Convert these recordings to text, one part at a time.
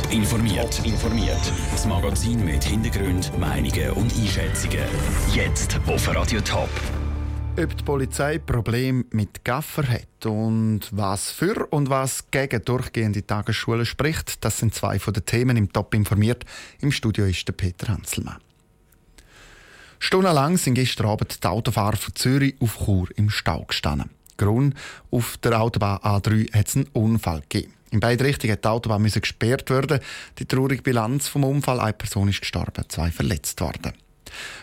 Top informiert. informiert. Das Magazin mit Hintergrund, Meinungen und Einschätzungen. Jetzt auf Radio Top. Ob die Polizei Probleme mit Gaffer hat und was für und was gegen durchgehende Tagesschulen spricht, das sind zwei von den Themen im Top informiert. Im Studio ist der Peter Hanselmann. Stundenlang sind gestern Abend die Autofahrer von Zürich auf Chur im Stau gestanden. Grund, auf der Autobahn A3 hat es einen Unfall gegeben. In beide Richtungen hat die Autobahn gesperrt werden. Die traurige Bilanz vom Unfall: eine Person ist gestorben, zwei verletzt worden.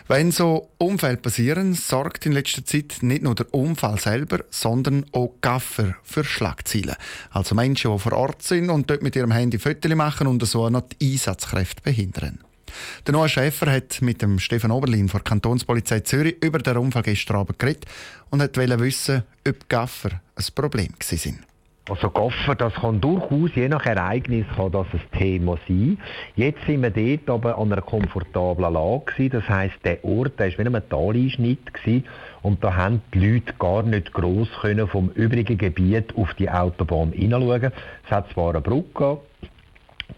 Wenn so Unfälle passieren, sorgt in letzter Zeit nicht nur der Unfall selber, sondern auch Gaffer für Schlagziele. Also Menschen, die vor Ort sind und dort mit ihrem Handy Fotos machen und so noch die Einsatzkräfte behindern. Der neue Schäfer hat mit dem Stefan Oberlin von der Kantonspolizei Zürich über den Unfall gestern Abend geredet und wollte wissen, ob Gaffer ein Problem sind. Also Gaffer, das kann durchaus, je nach Ereignis, kann das ein Thema sein. Jetzt sind wir dort aber an einer komfortablen Lage gewesen. Das heisst, der Ort, der war wie ein Taleinschnitt gewesen. und da haben die Leute gar nicht gross können vom übrigen Gebiet auf die Autobahn hineinschauen. Es hat zwar eine Brücke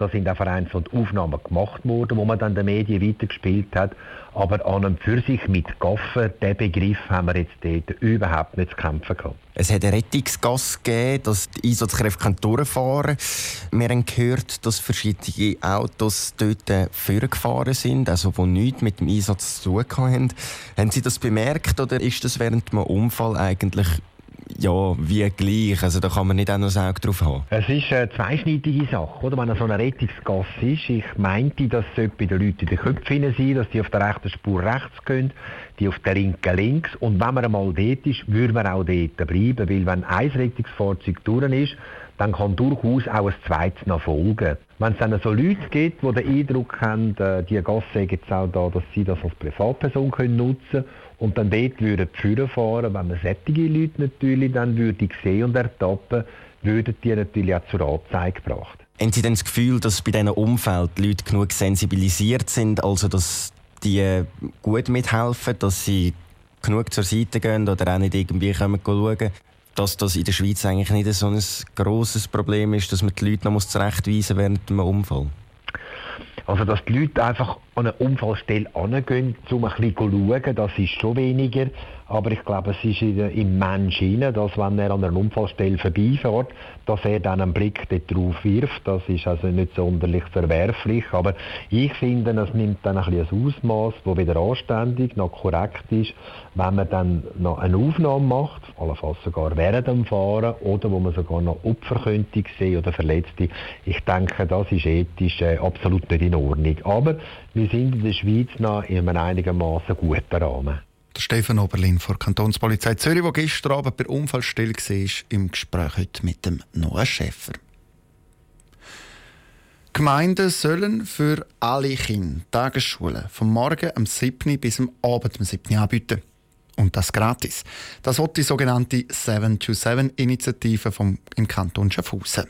da sind auch vereinzelt Aufnahmen gemacht worden, wo man dann den Medien weitergespielt hat. Aber an und für sich mit Gaffer, den Begriff haben wir jetzt dort überhaupt nicht zu kämpfen gehabt. Es hat eine Rettungsgas gegeben, dass die Einsatzkräfte durchfahren können. Wir haben gehört, dass verschiedene Autos dort vorgefahren sind, also die nichts mit dem Einsatz zu tun haben. Haben Sie das bemerkt oder ist das während dem Unfall eigentlich ja, wie gleich. Also da kann man nicht auch noch Auge drauf haben. Es ist eine zweischneidige Sache, oder? Wenn es so eine Rettungsgasse ist. Ich meinte, dass es bei den Leuten in den Köpfen sein dass die auf der rechten Spur rechts gehen, die auf der linken links. Und wenn man einmal dort ist, würde man auch dort bleiben, weil wenn ein Rettungsfahrzeug durch ist, dann kann durchaus auch ein zweites noch folgen. Wenn es dann so Leute gibt, die den Eindruck haben, äh, die Gasse sei jetzt auch da, dass sie das als Privatperson können nutzen und dann dort würden die Führer fahren, wenn man solche Leute natürlich dann würde sehen und ertappen, würden die natürlich auch zur Anzeige gebracht. Haben Sie denn das Gefühl, dass bei diesen Umfeld die Leute genug sensibilisiert sind, also dass die gut mithelfen, dass sie genug zur Seite gehen oder auch nicht irgendwie schauen können, dass das in der Schweiz eigentlich nicht so ein grosses Problem ist, dass man die Leute noch zurechtweisen muss während einem Unfall? Also, dass die Leute einfach an eine Unfallstelle angehen, um ein bisschen zu schauen, das ist schon weniger. Aber ich glaube, es ist im Menschen dass wenn er an einer Unfallstelle vorbeifährt, dass er dann einen Blick darauf wirft. Das ist also nicht sonderlich verwerflich. Aber ich finde, es nimmt dann ein, bisschen ein Ausmaß, das wieder anständig, noch korrekt ist, wenn man dann noch eine Aufnahme macht, allenfalls sogar während dem Fahren, oder wo man sogar noch Opfer könnte sehen oder Verletzte. Ich denke, das ist ethisch äh, absolut nicht in Ordnung. Aber wir sind in der Schweiz noch in einem einigermaßen guten Rahmen. Der Stefan Oberlin von der Kantonspolizei Zürich, der gestern Abend bei Unfallstelle war, im Gespräch heute mit dem Noah Schäfer. Gemeinden sollen für alle Kinder Tagesschulen vom Morgen am 7. bis am Abend am 7. anbieten. Und das gratis. Das wird die sogenannte 7-to-7-Initiative im Kanton Schaffhausen.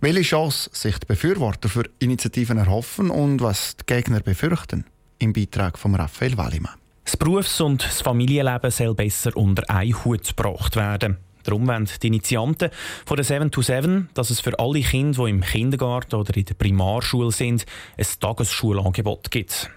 Welche Chance sich die Befürworter für Initiativen erhoffen und was die Gegner befürchten? Im Beitrag von Raphael Wallimann. Das Berufs- und das Familienleben soll besser unter einen Hut gebracht werden. Darum wollen die Initianten von der 7 to 7, dass es für alle Kinder, die im Kindergarten oder in der Primarschule sind, ein Tagesschulangebot gibt.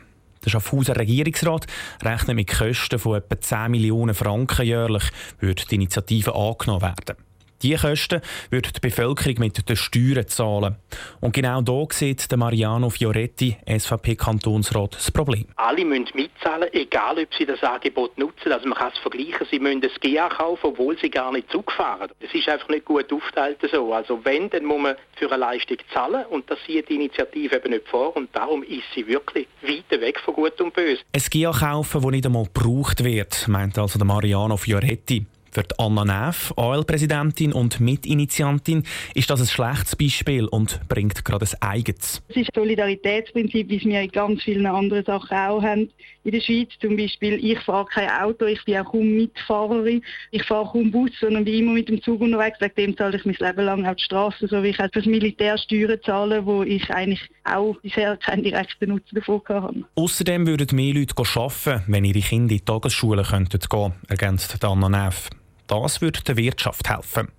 Der Schaffhauser Regierungsrat rechnet mit Kosten von etwa 10 Millionen Franken jährlich, würde die Initiative angenommen werden. Diese Kosten wird die Bevölkerung mit den Steuern zahlen. Und genau da sieht Mariano Fioretti, SVP-Kantonsrat, das Problem. Alle müssen mitzahlen, egal ob sie das Angebot nutzen. Also man kann es vergleichen, sie müssen das GA kaufen, obwohl sie gar nicht Zug fahren. Es ist einfach nicht gut aufteilt so. Also wenn, dann muss man für eine Leistung zahlen und das sieht die Initiative eben nicht vor und darum ist sie wirklich weit weg von Gut und Böse. Ein GA kaufen, das nicht einmal gebraucht wird, meint also der Mariano Fioretti. Für die Anna Neff, AL-Präsidentin und Mitinitiantin, ist das ein schlechtes Beispiel und bringt gerade ein eigenes. Es ist ein Solidaritätsprinzip, wie wir in ganz vielen anderen Sachen auch haben. In der Schweiz zum Beispiel, ich fahre kein Auto, ich bin auch kaum Mitfahrerin, ich fahre kaum Bus, sondern bin immer mit dem Zug unterwegs. Wegen dem zahle ich mein Leben lang auf die Straße, so wie ich halt für das Militär Steuern zahle, wo ich eigentlich auch bisher keinen direkten Nutzen davon habe. Außerdem würden mehr Leute arbeiten, wenn ihre Kinder in die Tagesschule gehen könnten, ergänzt Anna Neff. Das würde der Wirtschaft helfen.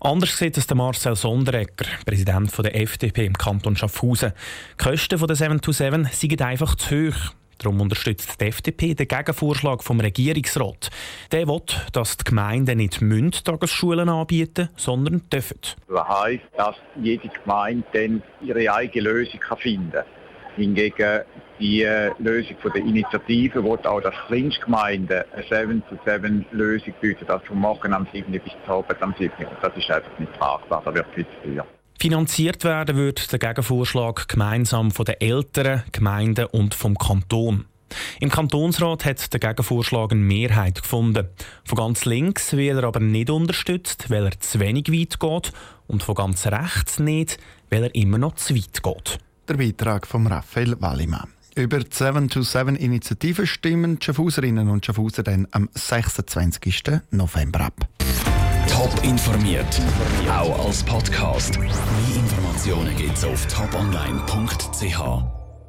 Anders sieht es der Marcel Sonderegger, Präsident der FDP im Kanton Schaffhausen. Die Kosten der 727 sind einfach zu hoch. Darum unterstützt die FDP den Gegenvorschlag vom Regierungsrat. Der will, dass die Gemeinden nicht Tagesschulen anbieten sondern dürfen. Das heisst, dass jede Gemeinde dann ihre eigene Lösung finden kann. Hingegen die äh, Lösung der Initiative wo auch, dass Kleinstgemeinden eine 7 zu 7 Lösung bieten, das vom Morgen am 7. bis zum Abend am 7. Und das ist einfach nicht tragbar, das wird viel zu teuer. Finanziert werden wird der Gegenvorschlag gemeinsam von den Eltern, Gemeinden und vom Kanton. Im Kantonsrat hat der Gegenvorschlag eine Mehrheit gefunden. Von ganz links will er aber nicht unterstützt, weil er zu wenig weit geht, und von ganz rechts nicht, weil er immer noch zu weit geht. Der Beitrag von Raphael Wallimann. Über die 727-Initiative stimmen die Schaffhauserinnen und Schaffhauser dann am 26. November ab. Top informiert, auch als Podcast. Mehr Informationen gibt es auf toponline.ch.